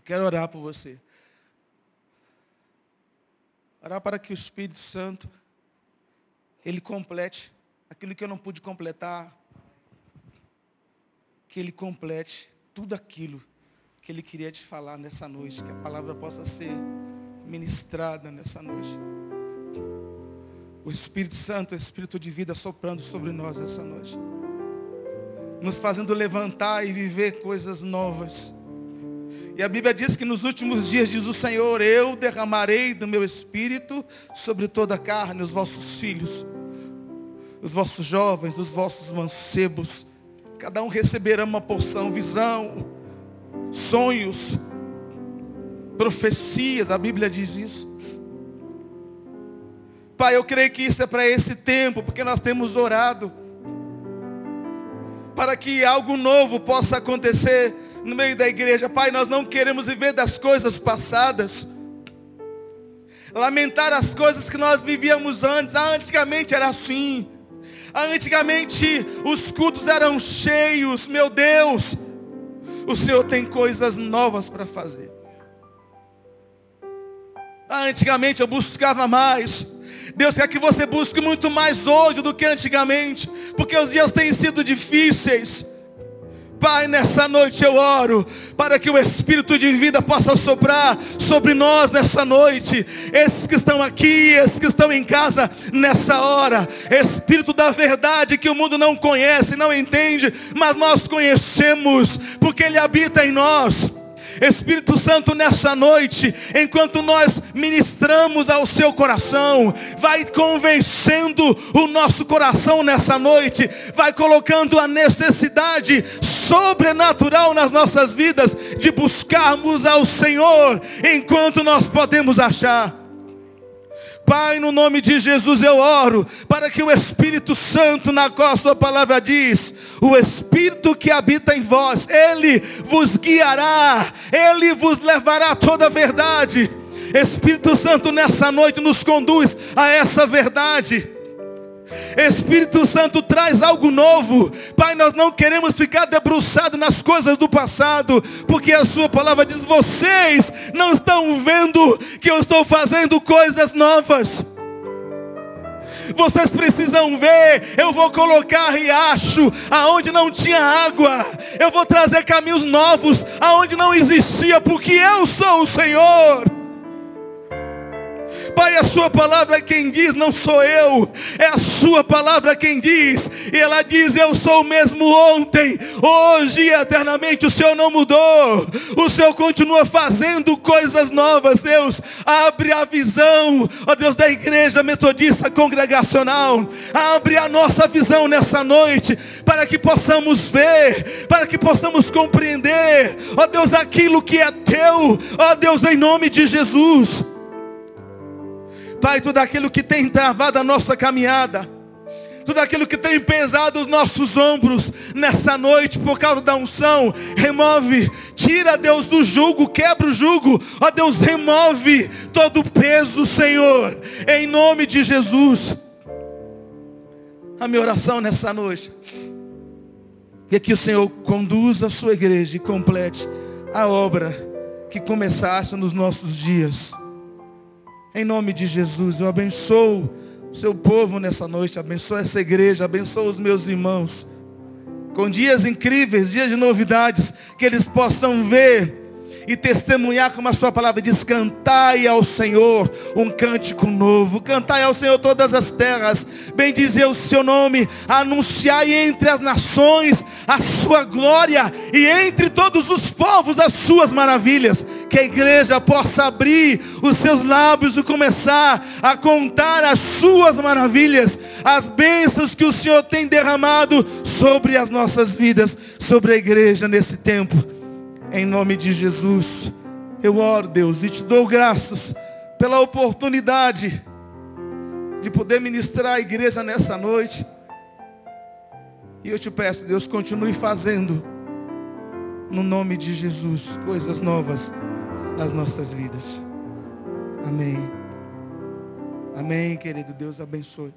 Eu quero orar por você. Orar para que o Espírito Santo, ele complete aquilo que eu não pude completar. Que ele complete tudo aquilo que ele queria te falar nessa noite. Que a palavra possa ser ministrada nessa noite. O Espírito Santo, o Espírito de vida soprando sobre nós essa noite. Nos fazendo levantar e viver coisas novas. E a Bíblia diz que nos últimos dias, diz o Senhor, eu derramarei do meu espírito sobre toda a carne, os vossos filhos, os vossos jovens, os vossos mancebos. Cada um receberá uma porção, visão, sonhos, profecias, a Bíblia diz isso. Pai, eu creio que isso é para esse tempo, porque nós temos orado para que algo novo possa acontecer no meio da igreja. Pai, nós não queremos viver das coisas passadas. Lamentar as coisas que nós vivíamos antes. Ah, antigamente era assim. Ah, antigamente os cultos eram cheios. Meu Deus, o Senhor tem coisas novas para fazer. Ah, antigamente eu buscava mais. Deus quer que você busque muito mais hoje do que antigamente, porque os dias têm sido difíceis. Pai, nessa noite eu oro para que o Espírito de vida possa soprar sobre nós nessa noite. Esses que estão aqui, esses que estão em casa nessa hora. Espírito da verdade que o mundo não conhece, não entende, mas nós conhecemos, porque Ele habita em nós. Espírito Santo, nessa noite, enquanto nós ministramos ao seu coração, vai convencendo o nosso coração nessa noite, vai colocando a necessidade sobrenatural nas nossas vidas de buscarmos ao Senhor enquanto nós podemos achar. Pai, no nome de Jesus eu oro para que o Espírito Santo, na qual a sua palavra diz, o Espírito que habita em vós, ele vos guiará, ele vos levará a toda a verdade. Espírito Santo, nessa noite nos conduz a essa verdade. Espírito Santo traz algo novo. Pai, nós não queremos ficar debruçados nas coisas do passado, porque a sua palavra diz: vocês não estão vendo que eu estou fazendo coisas novas. Vocês precisam ver, eu vou colocar riacho aonde não tinha água. Eu vou trazer caminhos novos aonde não existia, porque eu sou o Senhor. A sua palavra quem diz, não sou eu. É a sua palavra quem diz. E ela diz, eu sou o mesmo ontem, hoje e eternamente. O Senhor não mudou. O Senhor continua fazendo coisas novas. Deus, abre a visão, ó Deus, da igreja metodista congregacional. Abre a nossa visão nessa noite, para que possamos ver, para que possamos compreender, ó Deus, aquilo que é teu, ó Deus, em nome de Jesus. Pai, tudo aquilo que tem travado a nossa caminhada, tudo aquilo que tem pesado os nossos ombros nessa noite por causa da unção, remove, tira Deus do jugo, quebra o jugo, ó Deus, remove todo o peso, Senhor, em nome de Jesus. A minha oração nessa noite é que o Senhor conduza a sua igreja e complete a obra que começaste nos nossos dias. Em nome de Jesus, eu abençoo o seu povo nessa noite, abençoo essa igreja, abençoo os meus irmãos. Com dias incríveis, dias de novidades, que eles possam ver e testemunhar como a sua palavra diz, cantai ao Senhor um cântico novo, cantai ao Senhor todas as terras, bendizer o seu nome, anunciai entre as nações a sua glória e entre todos os povos as suas maravilhas, que a igreja possa abrir os seus lábios e começar a contar as suas maravilhas, as bênçãos que o Senhor tem derramado sobre as nossas vidas, sobre a igreja nesse tempo. Em nome de Jesus, eu oro, Deus, e te dou graças pela oportunidade de poder ministrar a igreja nessa noite. E eu te peço, Deus, continue fazendo, no nome de Jesus, coisas novas nas nossas vidas. Amém. Amém, querido. Deus abençoe.